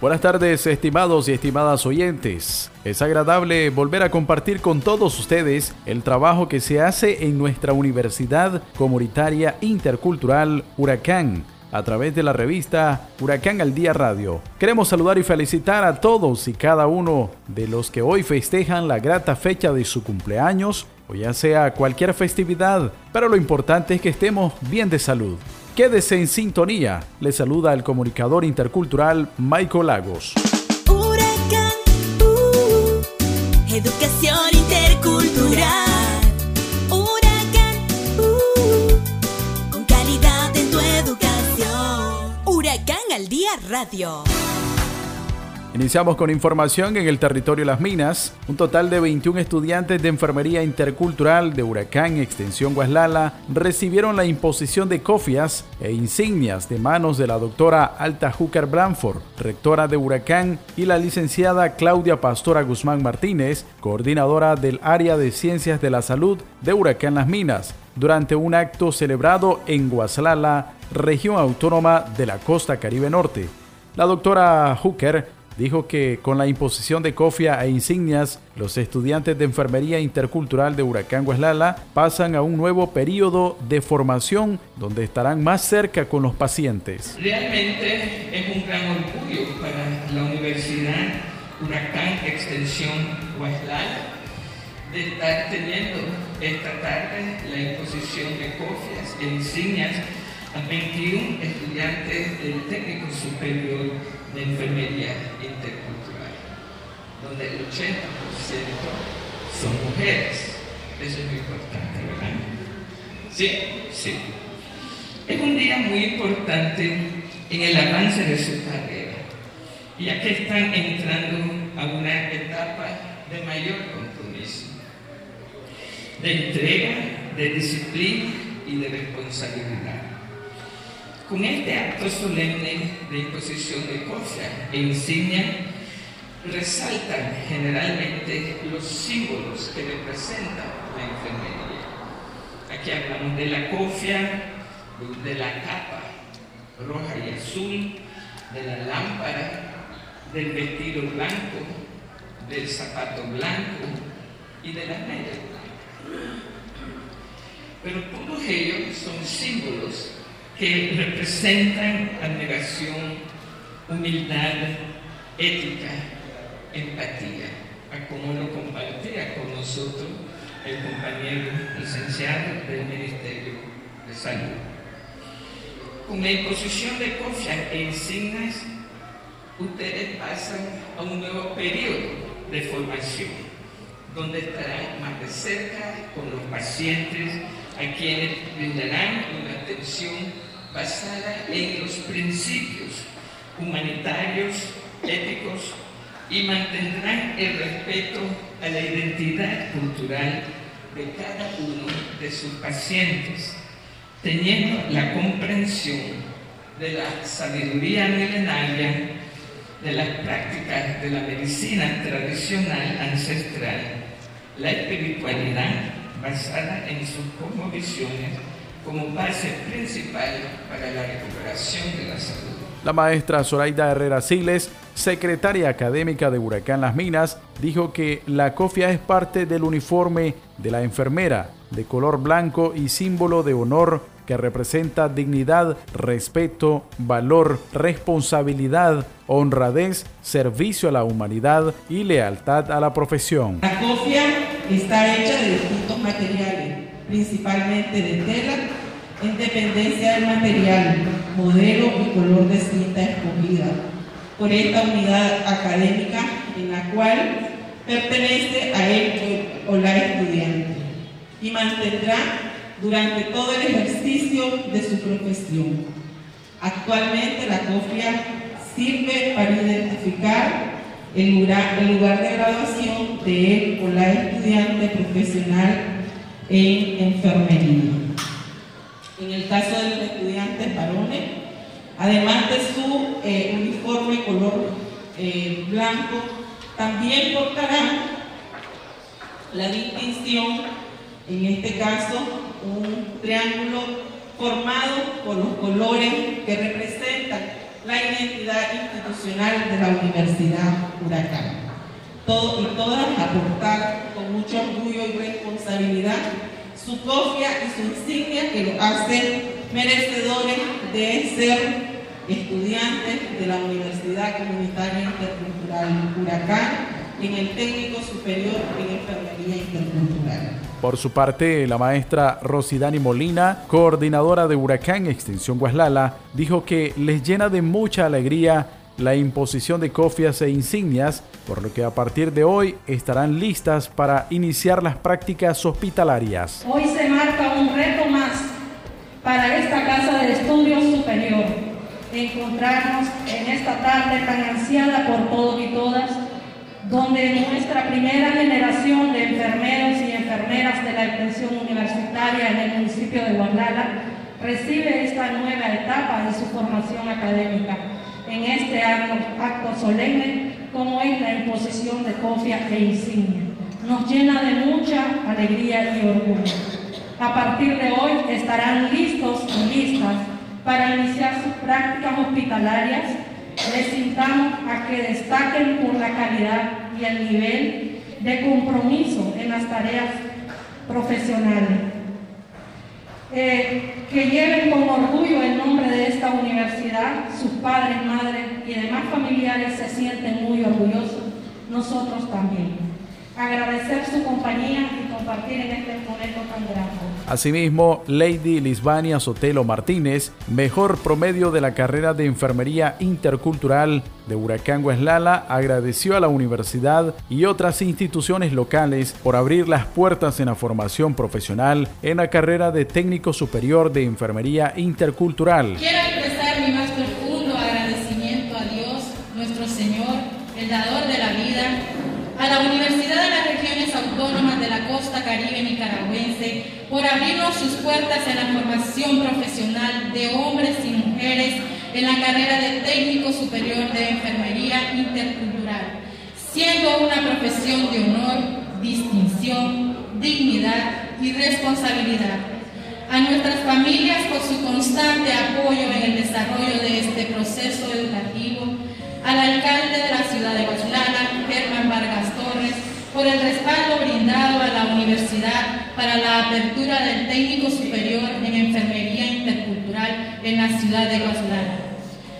Buenas tardes, estimados y estimadas oyentes. Es agradable volver a compartir con todos ustedes el trabajo que se hace en nuestra Universidad Comunitaria Intercultural Huracán a través de la revista Huracán al Día Radio. Queremos saludar y felicitar a todos y cada uno de los que hoy festejan la grata fecha de su cumpleaños o ya sea cualquier festividad, pero lo importante es que estemos bien de salud. Quédese en sintonía. Le saluda el comunicador intercultural Michael Lagos. Huracán, uh, educación intercultural. Huracán, uh, con calidad en tu educación. Huracán al día radio. Iniciamos con información en el territorio Las Minas. Un total de 21 estudiantes de Enfermería Intercultural de Huracán Extensión Guaslala recibieron la imposición de cofias e insignias de manos de la doctora Alta Hooker Branford, rectora de Huracán, y la licenciada Claudia Pastora Guzmán Martínez, coordinadora del área de Ciencias de la Salud de Huracán Las Minas, durante un acto celebrado en Guaslala, región autónoma de la costa Caribe Norte. La doctora Hooker dijo que con la imposición de cofia e insignias, los estudiantes de Enfermería Intercultural de Huracán Guaslala pasan a un nuevo periodo de formación donde estarán más cerca con los pacientes. Realmente es un gran orgullo para la Universidad Huracán Extensión Guaslala de estar teniendo esta tarde la imposición de cofias e insignias a 21 estudiantes del técnico superior de enfermería intercultural, donde el 80% son mujeres. Eso es muy importante, ¿verdad? Sí, sí. Es un día muy importante en el avance de su carrera, ya que están entrando a una etapa de mayor compromiso, de entrega, de disciplina y de responsabilidad. Con este acto solemne de imposición de cofia e insignia, resaltan generalmente los símbolos que representan la enfermería. Aquí hablamos de la cofia, de la capa roja y azul, de la lámpara, del vestido blanco, del zapato blanco y de las medias blancas. Pero todos ellos son símbolos que representan abnegación, humildad, ética, empatía, a como lo compartía con nosotros el compañero licenciado del Ministerio de Salud. Con la imposición de cofia e insignias, ustedes pasan a un nuevo periodo de formación, donde estarán más de cerca con los pacientes a quienes brindarán una atención basada en los principios humanitarios, éticos y mantendrán el respeto a la identidad cultural de cada uno de sus pacientes, teniendo la comprensión de la sabiduría milenaria, de las prácticas de la medicina tradicional ancestral, la espiritualidad basada en sus cosmovisiones como base principal para la recuperación de la salud. La maestra Zoraida Herrera Siles, secretaria académica de Huracán Las Minas, dijo que la cofia es parte del uniforme de la enfermera, de color blanco y símbolo de honor que representa dignidad, respeto, valor, responsabilidad, honradez, servicio a la humanidad y lealtad a la profesión. La cofia está hecha de distintos materiales, principalmente de tela, en dependencia del material, modelo y color de cinta escogida por esta unidad académica en la cual pertenece a él o la estudiante y mantendrá durante todo el ejercicio de su profesión. Actualmente la cofia sirve para identificar el lugar, el lugar de graduación de él o la estudiante profesional en enfermería. En el caso de los estudiantes varones, además de su eh, uniforme color eh, blanco, también portarán la distinción, en este caso, un triángulo formado por los colores que representan la identidad institucional de la Universidad Huracán. Todos y todas aportar con mucho orgullo y responsabilidad su cofia y su insignia que lo hacen merecedores de ser estudiantes de la Universidad Comunitaria Intercultural Huracán en el técnico superior en enfermería intercultural. Por su parte, la maestra Rosidani Molina, coordinadora de Huracán Extensión Guaslala, dijo que les llena de mucha alegría la imposición de cofias e insignias, por lo que a partir de hoy estarán listas para iniciar las prácticas hospitalarias. Hoy se marca un reto más para esta Casa de Estudios Superior, encontrarnos en esta tarde tan ansiada por todos y todas donde nuestra primera generación de enfermeros y enfermeras de la extensión universitaria en el municipio de Guadalajara recibe esta nueva etapa de su formación académica en este acto, solemne como es la imposición de cofia e insignia. Nos llena de mucha alegría y orgullo. A partir de hoy estarán listos y listas para iniciar sus prácticas hospitalarias les invitamos a que destaquen por la calidad y el nivel de compromiso en las tareas profesionales. Eh, que lleven con orgullo el nombre de esta universidad, sus padres, madres y demás familiares se sienten muy orgullosos, nosotros también agradecer su compañía y compartir en este momento tan grande. Asimismo, Lady Lisbania Sotelo Martínez, mejor promedio de la carrera de Enfermería Intercultural de Huracán Guaslala, agradeció a la universidad y otras instituciones locales por abrir las puertas en la formación profesional en la carrera de Técnico Superior de Enfermería Intercultural. Quiero expresar mi más profundo agradecimiento a Dios, nuestro Señor, el dador de la vida, a la Universidad de las Regiones Autónomas de la Costa Caribe Nicaragüense por abrirnos sus puertas en la formación profesional de hombres y mujeres en la carrera de técnico superior de enfermería intercultural, siendo una profesión de honor, distinción, dignidad y responsabilidad. A nuestras familias por su constante apoyo en el desarrollo de este proceso educativo, al alcalde de la ciudad de Guaslala, Germán Vargas Torres, por el respaldo brindado a la universidad para la apertura del técnico superior en enfermería intercultural en la ciudad de Guaslala.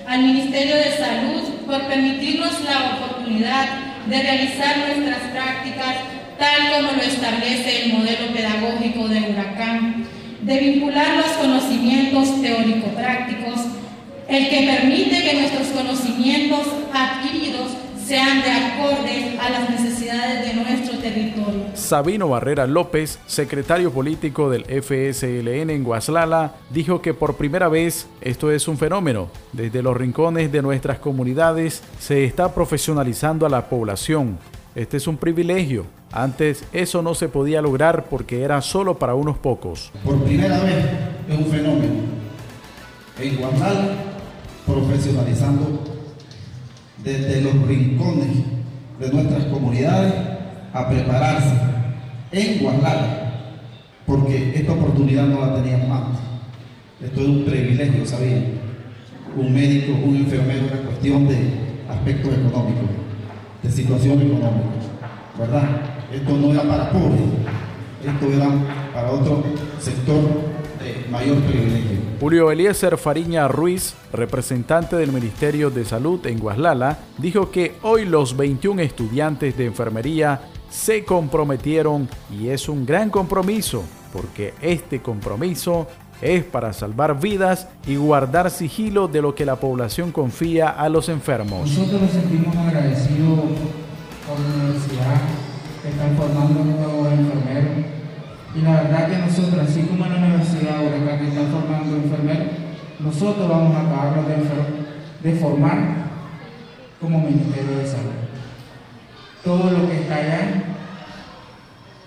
Al Ministerio de Salud por permitirnos la oportunidad de realizar nuestras prácticas tal como lo establece el modelo pedagógico de Huracán, de vincular los conocimientos teórico-prácticos el que permite que nuestros conocimientos adquiridos sean de acorde a las necesidades de nuestro territorio. Sabino Barrera López, secretario político del FSLN en Guaslala, dijo que por primera vez esto es un fenómeno. Desde los rincones de nuestras comunidades se está profesionalizando a la población. Este es un privilegio. Antes eso no se podía lograr porque era solo para unos pocos. Por primera vez es un fenómeno. En Guaslala profesionalizando desde los rincones de nuestras comunidades a prepararse en Guadalajara, porque esta oportunidad no la teníamos antes. Esto es un privilegio, ¿sabían? Un médico, un enfermero, una cuestión de aspectos económicos, de situación económica, ¿verdad? Esto no era para pobres, esto era para otro sector de mayor privilegio. Julio Eliezer Fariña Ruiz, representante del Ministerio de Salud en Guaslala, dijo que hoy los 21 estudiantes de enfermería se comprometieron y es un gran compromiso, porque este compromiso es para salvar vidas y guardar sigilo de lo que la población confía a los enfermos. Nosotros nos sentimos agradecidos por la universidad que están formando nuevos enfermeros y la verdad que nosotros, así como Universidad Huracán que están formando enfermeros, nosotros vamos a acabar de, de formar como Ministerio de Salud. todo lo que está allá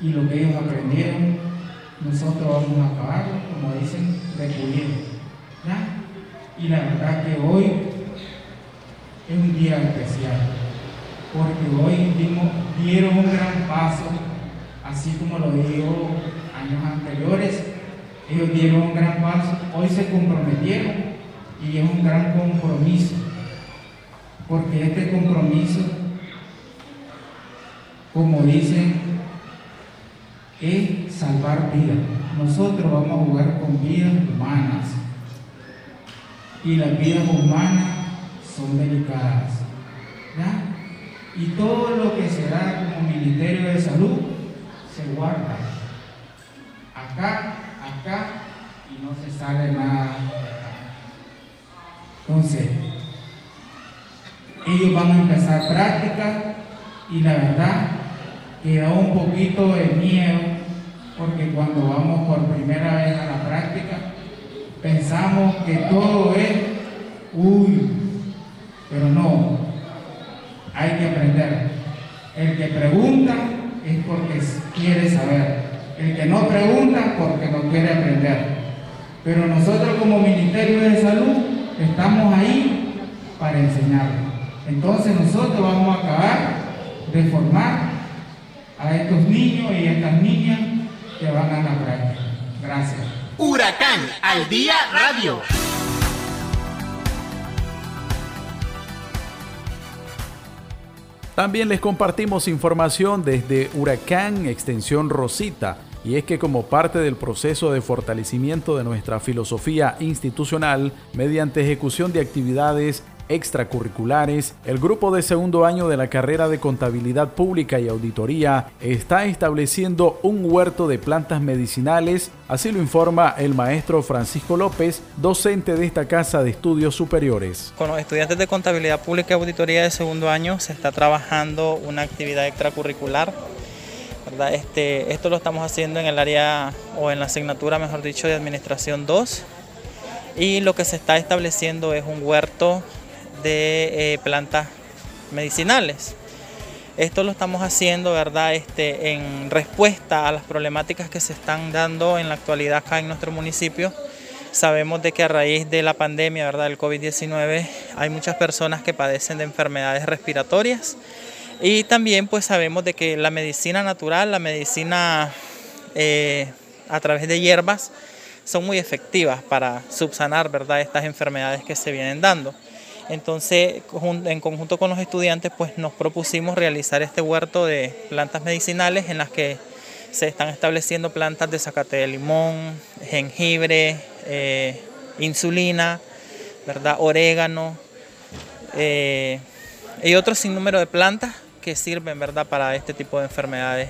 y lo que ellos aprendieron, nosotros vamos a acabarlo, como dicen, de pulir. Y la verdad que hoy es un día especial, porque hoy dimos, dieron un gran paso, así como lo dio años anteriores, ellos dieron un gran paso, hoy se comprometieron y es un gran compromiso, porque este compromiso, como dicen, es salvar vidas. Nosotros vamos a jugar con vidas humanas y las vidas humanas son delicadas. Y todo lo que se da como Ministerio de Salud se guarda acá, y no se sale nada. Entonces, ellos van a empezar práctica y la verdad que da un poquito de miedo porque cuando vamos por primera vez a la práctica pensamos que todo es, uy, pero no, hay que aprender. El que pregunta es porque quiere saber. El que no pregunta porque no quiere aprender. Pero nosotros como Ministerio de Salud estamos ahí para enseñar. Entonces nosotros vamos a acabar de formar a estos niños y estas niñas que van a la práctica. Gracias. Huracán al día radio. También les compartimos información desde Huracán Extensión Rosita. Y es que como parte del proceso de fortalecimiento de nuestra filosofía institucional, mediante ejecución de actividades extracurriculares, el grupo de segundo año de la carrera de Contabilidad Pública y Auditoría está estableciendo un huerto de plantas medicinales, así lo informa el maestro Francisco López, docente de esta casa de estudios superiores. Con los estudiantes de Contabilidad Pública y Auditoría de segundo año se está trabajando una actividad extracurricular. ¿verdad? Este, esto lo estamos haciendo en el área o en la asignatura, mejor dicho, de Administración 2. Y lo que se está estableciendo es un huerto de eh, plantas medicinales. Esto lo estamos haciendo, ¿verdad? Este, en respuesta a las problemáticas que se están dando en la actualidad acá en nuestro municipio. Sabemos de que a raíz de la pandemia, ¿verdad? Del COVID-19 hay muchas personas que padecen de enfermedades respiratorias y también pues sabemos de que la medicina natural, la medicina eh, a través de hierbas son muy efectivas para subsanar, ¿verdad? Estas enfermedades que se vienen dando. Entonces, en conjunto con los estudiantes, pues nos propusimos realizar este huerto de plantas medicinales en las que se están estableciendo plantas de zacate de limón, jengibre, eh, insulina, ¿verdad? orégano eh, y otros sinnúmero de plantas que sirven ¿verdad? para este tipo de enfermedades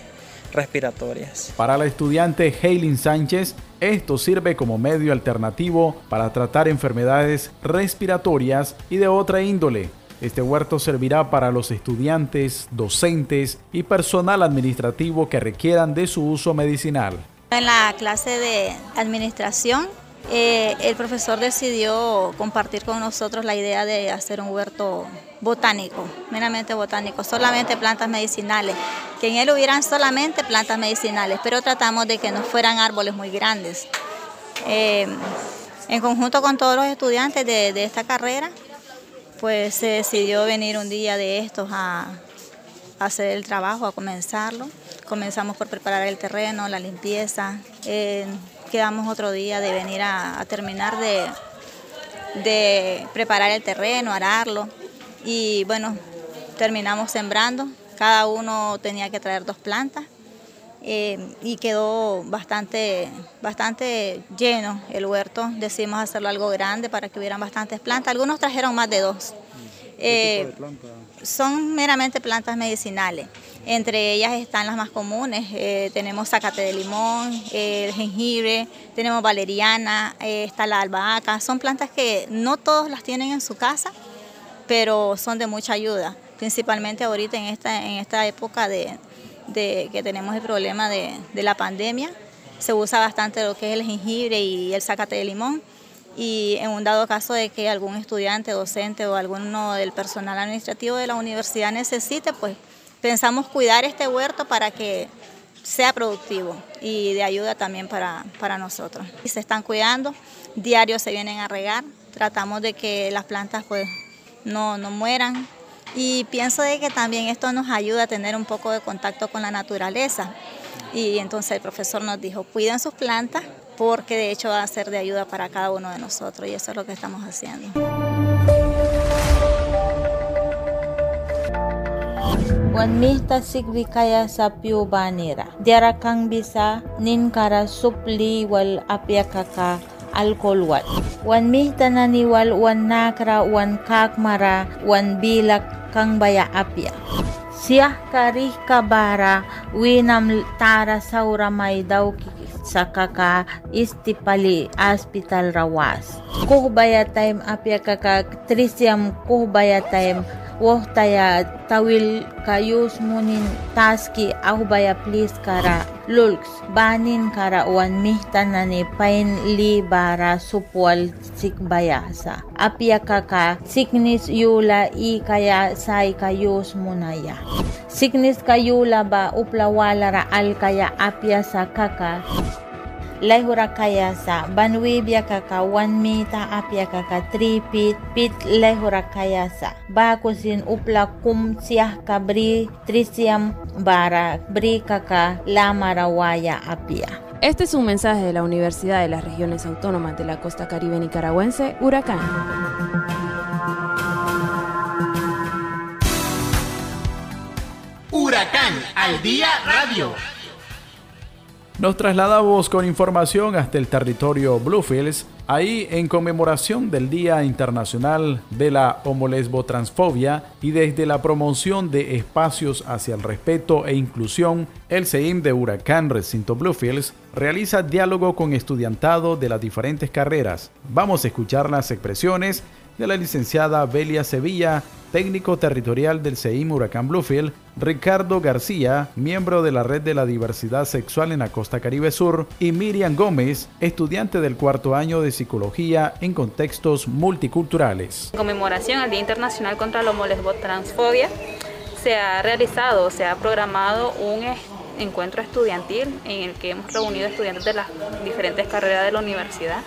respiratorias. Para la estudiante Haylin Sánchez, esto sirve como medio alternativo para tratar enfermedades respiratorias y de otra índole. Este huerto servirá para los estudiantes, docentes y personal administrativo que requieran de su uso medicinal. En la clase de administración, eh, el profesor decidió compartir con nosotros la idea de hacer un huerto botánico, meramente botánico, solamente plantas medicinales, que en él hubieran solamente plantas medicinales, pero tratamos de que no fueran árboles muy grandes. Eh, en conjunto con todos los estudiantes de, esta carrera, pues se decidió venir un día de estos a, hacer el trabajo, a comenzarlo. Comenzamos por preparar el terreno, la limpieza. Eh, quedamos otro día de venir a, terminar de, de preparar el terreno, ararlo y bueno, terminamos sembrando. Cada uno tenía que traer dos plantas eh, y quedó bastante, bastante lleno el huerto. Decidimos hacerlo algo grande para que hubieran bastantes plantas. Algunos trajeron más de dos. Eh, son meramente plantas medicinales. Entre ellas están las más comunes. Eh, tenemos zacate de limón, el jengibre, tenemos valeriana, está la albahaca. Son plantas que no todos las tienen en su casa, pero son de mucha ayuda, principalmente ahorita en esta, en esta época de, que tenemos el problema de, la pandemia. Se usa bastante lo que es el jengibre y el zacate de limón y en un dado caso de que algún estudiante, docente o alguno del personal administrativo de la universidad necesite, pues pensamos cuidar este huerto para que sea productivo y de ayuda también para, para nosotros. Y se están cuidando, diarios se vienen a regar, tratamos de que las plantas pues no, no mueran y pienso de que también esto nos ayuda a tener un poco de contacto con la naturaleza. Y entonces el profesor nos dijo, cuiden sus plantas porque de hecho va a ser de ayuda para cada uno de nosotros y eso es lo que estamos haciendo. wan mihta sigbi sa piu banira. Diara kang bisa nin kara supli wal apyakaka alcohol wal. Wan naniwal wan nakra wan kakmara wan bilak kang baya apya. Siyah karih kabara winam tara saura may daw saka ka istipali hospital rawas. Kuhubaya time apya kaka trisiam kuhubaya time wohtaya tawil kayus munin taski ahubaya please kara lulks. Banin kara wan mihtanani pain li bara supwal sikbayasa apya kaka siknis yula i kaya sai kayus munaya. Siknis kayula ba uplawala ra al kaya apya sa kaka lehura kaya sa banwibya kaka one mita apya kaka three feet pit lehura kaya sa bakusin upla kum siah kabri trisiam bara bri kaka lamarawaya apia. Este es un mensaje de la Universidad de las Regiones Autónomas de la Costa Caribe Nicaragüense, Huracán. Huracán al día radio. Nos trasladamos con información hasta el territorio Bluefields, ahí en conmemoración del Día Internacional de la Homolesbotransfobia y desde la promoción de espacios hacia el respeto e inclusión, el CEIM de Huracán Recinto Bluefields realiza diálogo con estudiantado de las diferentes carreras. Vamos a escuchar las expresiones de la licenciada Belia Sevilla, técnico territorial del CEIM Huracán Bluefield, Ricardo García, miembro de la Red de la Diversidad Sexual en la Costa Caribe Sur, y Miriam Gómez, estudiante del cuarto año de Psicología en contextos multiculturales. En conmemoración al Día Internacional contra la Homolesbotransfobia, se ha realizado, se ha programado un encuentro estudiantil en el que hemos reunido estudiantes de las diferentes carreras de la universidad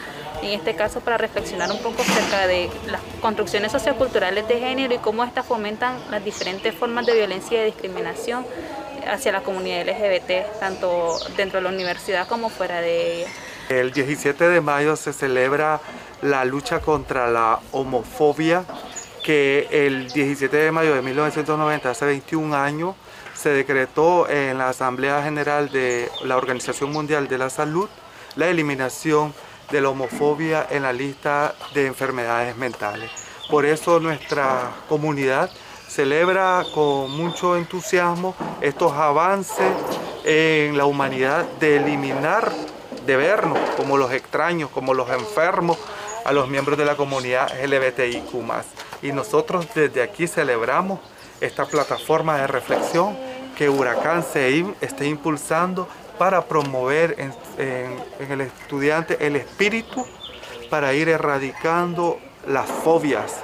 en este caso para reflexionar un poco acerca de las construcciones socioculturales de género y cómo estas fomentan las diferentes formas de violencia y de discriminación hacia la comunidad LGBT, tanto dentro de la universidad como fuera de ella. El 17 de mayo se celebra la lucha contra la homofobia, que el 17 de mayo de 1990, hace 21 años, se decretó en la Asamblea General de la Organización Mundial de la Salud la eliminación de la homofobia en la lista de enfermedades mentales. Por eso nuestra comunidad celebra con mucho entusiasmo estos avances en la humanidad de eliminar, de vernos como los extraños, como los enfermos, a los miembros de la comunidad LGBTIQ+. Y nosotros desde aquí celebramos esta plataforma de reflexión que Huracán CEIM está impulsando para promover en, el estudiante el espíritu para ir erradicando las fobias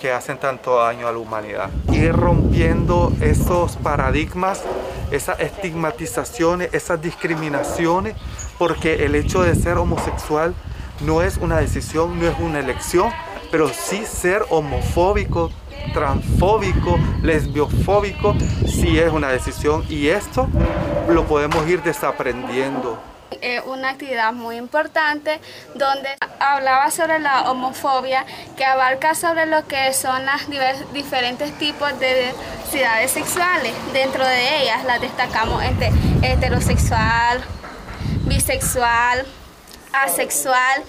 que hacen tanto daño a la humanidad. Ir rompiendo esos paradigmas, esas estigmatizaciones, esas discriminaciones, porque el hecho de ser homosexual no es una decisión, no es una elección, pero sí ser homofóbico, transfóbico, lesbiofóbico, sí es una decisión y esto lo podemos ir desaprendiendo. Es una actividad muy importante donde hablaba sobre la homofobia que abarca sobre lo que son las diferentes tipos de diversidades sexuales. Dentro de ellas las destacamos entre heterosexual, bisexual, asexual,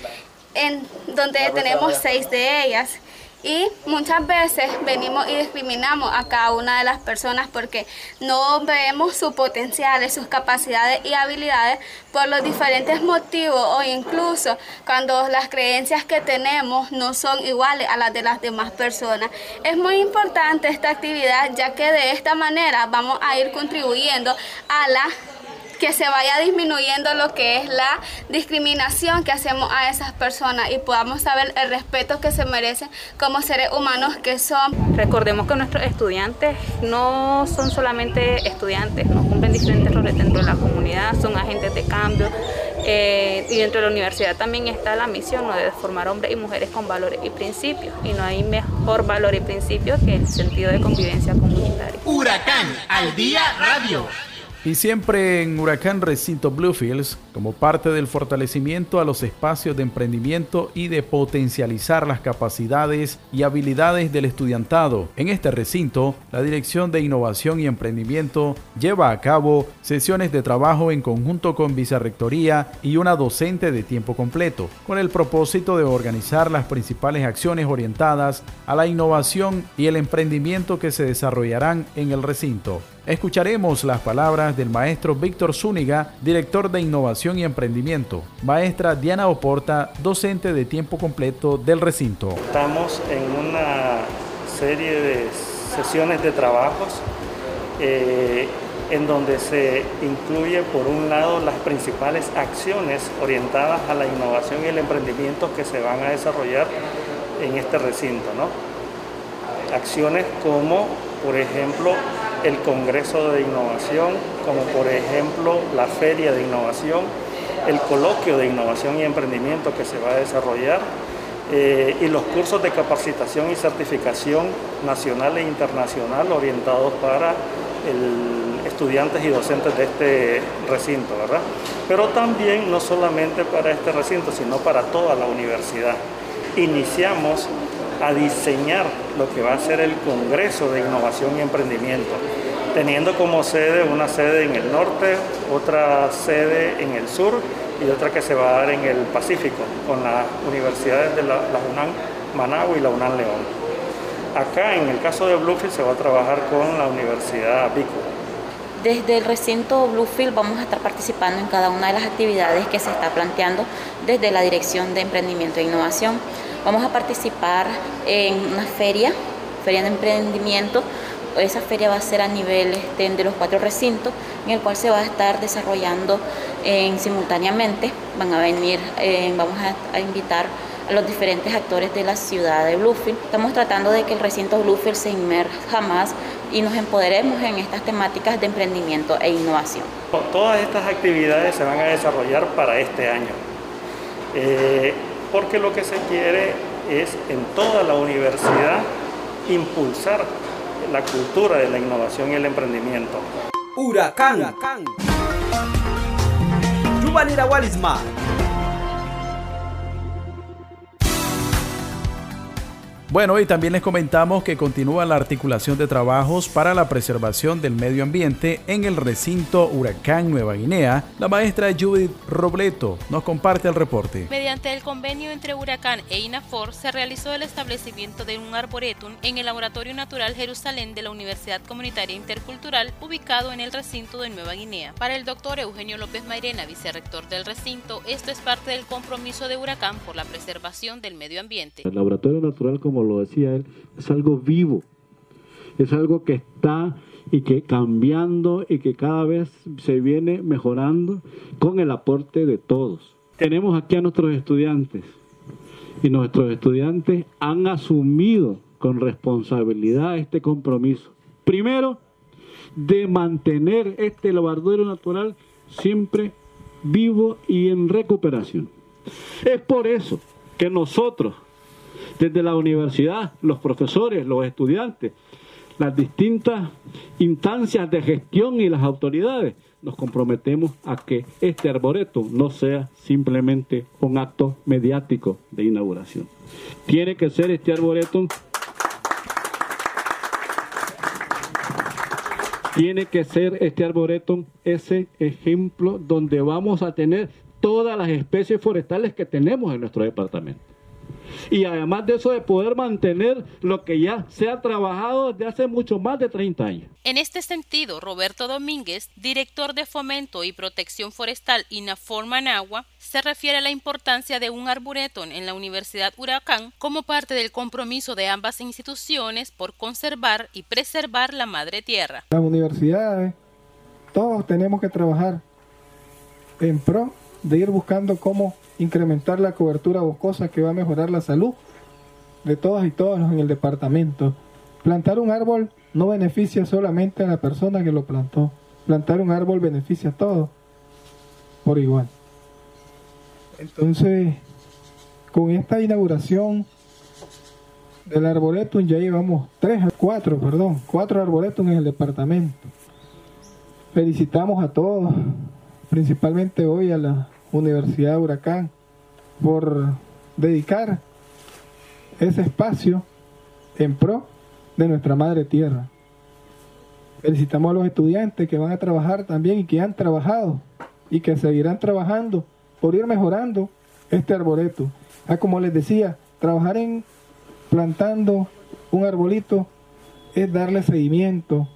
en donde tenemos seis de ellas y muchas veces venimos y discriminamos a cada una de las personas porque no vemos su potencial, sus capacidades y habilidades por los diferentes motivos o incluso cuando las creencias que tenemos no son iguales a las de las demás personas. Es muy importante esta actividad ya que de esta manera vamos a ir contribuyendo a la que se vaya disminuyendo lo que es la discriminación que hacemos a esas personas y podamos saber el respeto que se merecen como seres humanos que son. Recordemos que nuestros estudiantes no son solamente estudiantes, no cumplen diferentes roles dentro de la comunidad, son agentes de cambio, eh, y dentro de la universidad también está la misión de formar hombres y mujeres con valores y principios. Y no hay mejor valor y principio que el sentido de convivencia comunitaria. Huracán al día radio. Y siempre en Huracán Recinto Bluefields, como parte del fortalecimiento a los espacios de emprendimiento y de potencializar las capacidades y habilidades del estudiantado. En este recinto, la Dirección de Innovación y Emprendimiento lleva a cabo sesiones de trabajo en conjunto con Vicerrectoría y una docente de tiempo completo, con el propósito de organizar las principales acciones orientadas a la innovación y el emprendimiento que se desarrollarán en el recinto. Escucharemos las palabras del maestro Víctor Zúñiga, director de Innovación y Emprendimiento, maestra Diana Oporta, docente de tiempo completo del recinto. Estamos en una serie de sesiones de trabajos eh, en donde se incluye por un lado las principales acciones orientadas a la innovación y el emprendimiento que se van a desarrollar en este recinto. ¿no? Acciones como, por ejemplo, el Congreso de Innovación, como por ejemplo la Feria de Innovación, el Coloquio de Innovación y Emprendimiento que se va a desarrollar eh, y los cursos de capacitación y certificación nacional e internacional orientados para estudiantes y docentes de este recinto, ¿verdad? Pero también no solamente para este recinto, sino para toda la universidad. Iniciamos a diseñar lo que va a ser el Congreso de Innovación y Emprendimiento, teniendo como sede una sede en el norte, otra sede en el sur y otra que se va a dar en el Pacífico, con las universidades de la, UNAM Managua y la UNAM León. Acá, en el caso de Bluefield, se va a trabajar con la Universidad Vico. Desde el recinto Bluefield vamos a estar participando en cada una de las actividades que se está planteando desde la Dirección de Emprendimiento e Innovación. Vamos a participar en una feria, feria de emprendimiento. Esa feria va a ser a nivel este, de los cuatro recintos, en el cual se va a estar desarrollando en, simultáneamente. Van a venir, vamos a, invitar a los diferentes actores de la ciudad de Bluefield. Estamos tratando de que el recinto Bluefield se inmerja más y nos empoderemos en estas temáticas de emprendimiento e innovación. Todas estas actividades se van a desarrollar para este año. Eh, porque lo que se quiere es en toda la universidad impulsar la cultura de la innovación y el emprendimiento. Huracán. Huracán. Bueno, y también les comentamos que continúa la articulación de trabajos para la preservación del medio ambiente en el recinto Huracán Nueva Guinea. La maestra Judith Robleto nos comparte el reporte. Mediante el convenio entre Huracán e INAFOR se realizó el establecimiento de un arboretum en el Laboratorio Natural Jerusalén de la Universidad Comunitaria Intercultural ubicado en el recinto de Nueva Guinea. Para el doctor Eugenio López Mairena, vicerrector del recinto, esto es parte del compromiso de Huracán por la preservación del medio ambiente. El Laboratorio Natural, como lo decía él, es algo vivo, es algo que está y que cambiando y que cada vez se viene mejorando con el aporte de todos. Tenemos aquí a nuestros estudiantes y nuestros estudiantes han asumido con responsabilidad este compromiso. Primero, de mantener este laboratorio natural siempre vivo y en recuperación. Es por eso que nosotros desde la universidad, los profesores, los estudiantes, las distintas instancias de gestión y las autoridades, nos comprometemos a que este arboreto no sea simplemente un acto mediático de inauguración. Tiene que ser este arboreto tiene que ser este arboreto ese ejemplo donde vamos a tener todas las especies forestales que tenemos en nuestro departamento y además de eso de poder mantener lo que ya se ha trabajado desde hace mucho más de 30 años. En este sentido, Roberto Domínguez, director de Fomento y Protección Forestal INAFOR Managua, se refiere a la importancia de un arboretum en la Universidad Huracán como parte del compromiso de ambas instituciones por conservar y preservar la madre tierra. Las universidades, todos tenemos que trabajar en pro de ir buscando cómo incrementar la cobertura boscosa que va a mejorar la salud de todas y todos en el departamento. Plantar un árbol no beneficia solamente a la persona que lo plantó. Plantar un árbol beneficia a todos por igual. Entonces, con esta inauguración del arboretum ya llevamos tres, cuatro, perdón, cuatro arboretum en el departamento. Felicitamos a todos, principalmente hoy a la Universidad Huracán, por dedicar ese espacio en pro de nuestra madre tierra. Felicitamos a los estudiantes que van a trabajar también y que han trabajado y que seguirán trabajando por ir mejorando este arboreto. Ah, como les decía, trabajar en plantando un arbolito es darle seguimiento.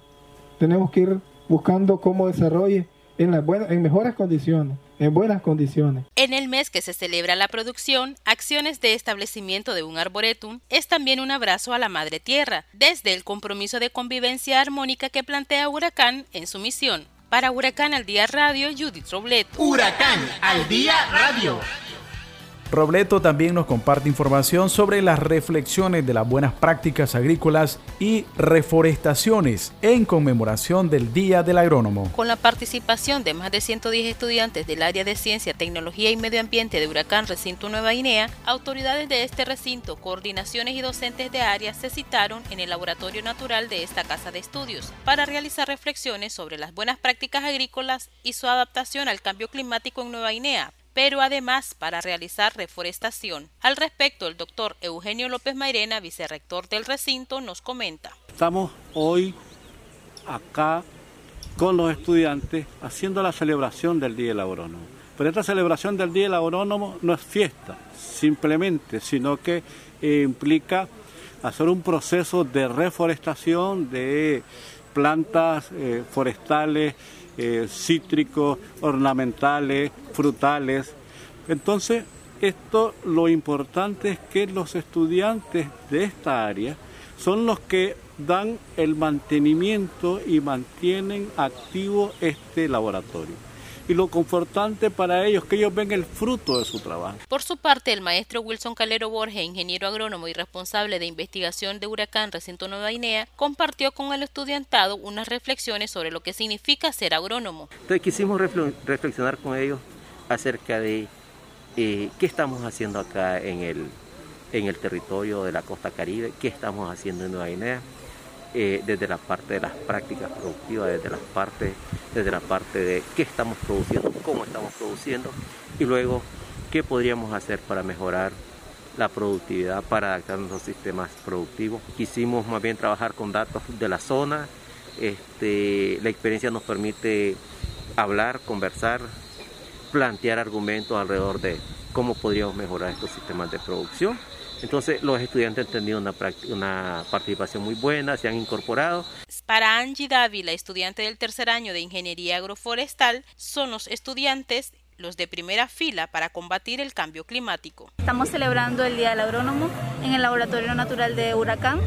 Tenemos que ir buscando cómo desarrolle en, las buenas, en mejores condiciones, en buenas condiciones. En el mes que se celebra la producción, acciones de establecimiento de un arboretum es también un abrazo a la madre tierra, desde el compromiso de convivencia armónica que plantea Huracán en su misión. Para Huracán al Día Radio, Judith Robleto. Huracán al Día Radio. Robleto también nos comparte información sobre las reflexiones de las buenas prácticas agrícolas y reforestaciones en conmemoración del Día del Agrónomo. Con la participación de más de 110 estudiantes del área de Ciencia, Tecnología y Medio Ambiente de Huracán Recinto Nueva Guinea, autoridades de este recinto, coordinaciones y docentes de área se citaron en el laboratorio natural de esta casa de estudios para realizar reflexiones sobre las buenas prácticas agrícolas y su adaptación al cambio climático en Nueva Guinea, pero además para realizar reforestación. Al respecto, el doctor Eugenio López Mairena, vicerrector del recinto, nos comenta. Estamos hoy acá con los estudiantes haciendo la celebración del Día del Agrónomo. Pero esta celebración del Día del Agrónomo no es fiesta, simplemente, sino que eh, implica hacer un proceso de reforestación de plantas eh, forestales, eh, cítricos, ornamentales, frutales. Entonces, esto lo importante es que los estudiantes de esta área son los que dan el mantenimiento y mantienen activo este laboratorio y lo confortante para ellos que ellos ven el fruto de su trabajo. Por su parte, el maestro Wilson Calero Borges, ingeniero agrónomo y responsable de investigación de Huracán Recinto Nueva Guinea, compartió con el estudiantado unas reflexiones sobre lo que significa ser agrónomo. Entonces quisimos reflexionar con ellos acerca de eh, qué estamos haciendo acá en el, en el territorio de la costa caribe, qué estamos haciendo en Nueva Guinea, eh, desde la parte de las prácticas productivas, desde la parte, desde la parte de qué estamos produciendo, cómo estamos produciendo y luego qué podríamos hacer para mejorar la productividad, para adaptarnos a los sistemas productivos. Quisimos más bien trabajar con datos de la zona, este, la experiencia nos permite hablar, conversar, plantear argumentos alrededor de cómo podríamos mejorar estos sistemas de producción entonces los estudiantes han tenido una, una participación muy buena, se han incorporado. Para Angie Dávila, estudiante del tercer año de Ingeniería Agroforestal, son los estudiantes los de primera fila para combatir el cambio climático. Estamos celebrando el Día del Agrónomo en el Laboratorio Natural de Huracán.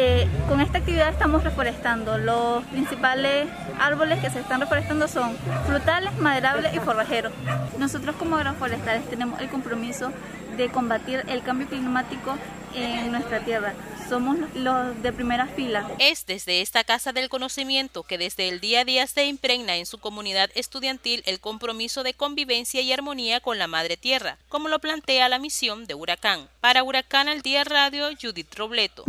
Eh, con esta actividad estamos reforestando. Los principales árboles que se están reforestando son frutales, maderables y forrajeros. Nosotros como agroforestales tenemos el compromiso de combatir el cambio climático en nuestra tierra. Somos los de primera fila. Es desde esta Casa del Conocimiento que desde el día a día se impregna en su comunidad estudiantil el compromiso de convivencia y armonía con la Madre Tierra, como lo plantea la misión de Huracán. Para Huracán al Día Radio, Judith Robleto.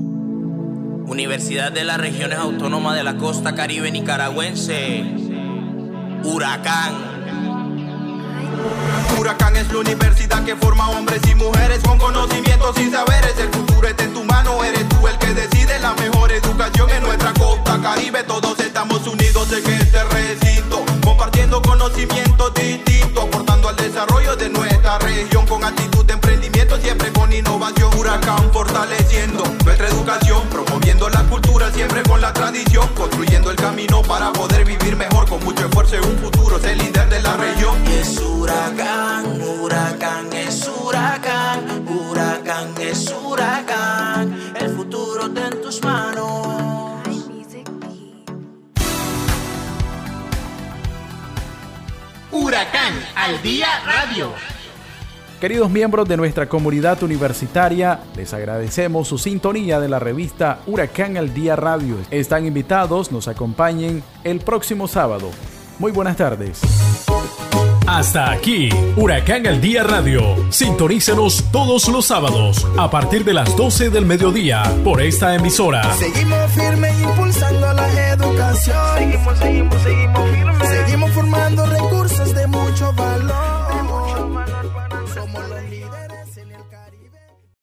Universidad de las Regiones Autónomas de la Costa Caribe Nicaragüense. Huracán. Huracán es la universidad que forma hombres y mujeres con conocimientos y saberes. El futuro está en tu mano, eres tú el que decide la mejor educación en nuestra costa caribe. Todos estamos unidos en este recinto, compartiendo conocimientos distintos, aportando al desarrollo de nuestra región con actitud de emprendimiento, siempre con innovación. Huracán fortaleciendo nuestra educación, siempre con la tradición, construyendo el camino para poder vivir mejor con mucho esfuerzo en un futuro, ser líder de la región. es huracán, huracán es huracán, huracán es huracán, el futuro está en tus manos. Huracán al Día Radio. Queridos miembros de nuestra comunidad universitaria, les agradecemos su sintonía de la revista Huracán al Día Radio. Están invitados, nos acompañen el próximo sábado. Muy buenas tardes. Hasta aquí, Huracán al Día Radio. Sintonícenos todos los sábados a partir de las 12 del mediodía por esta emisora. Seguimos firmes impulsando la educación. Seguimos, seguimos, seguimos firmes. Seguimos formando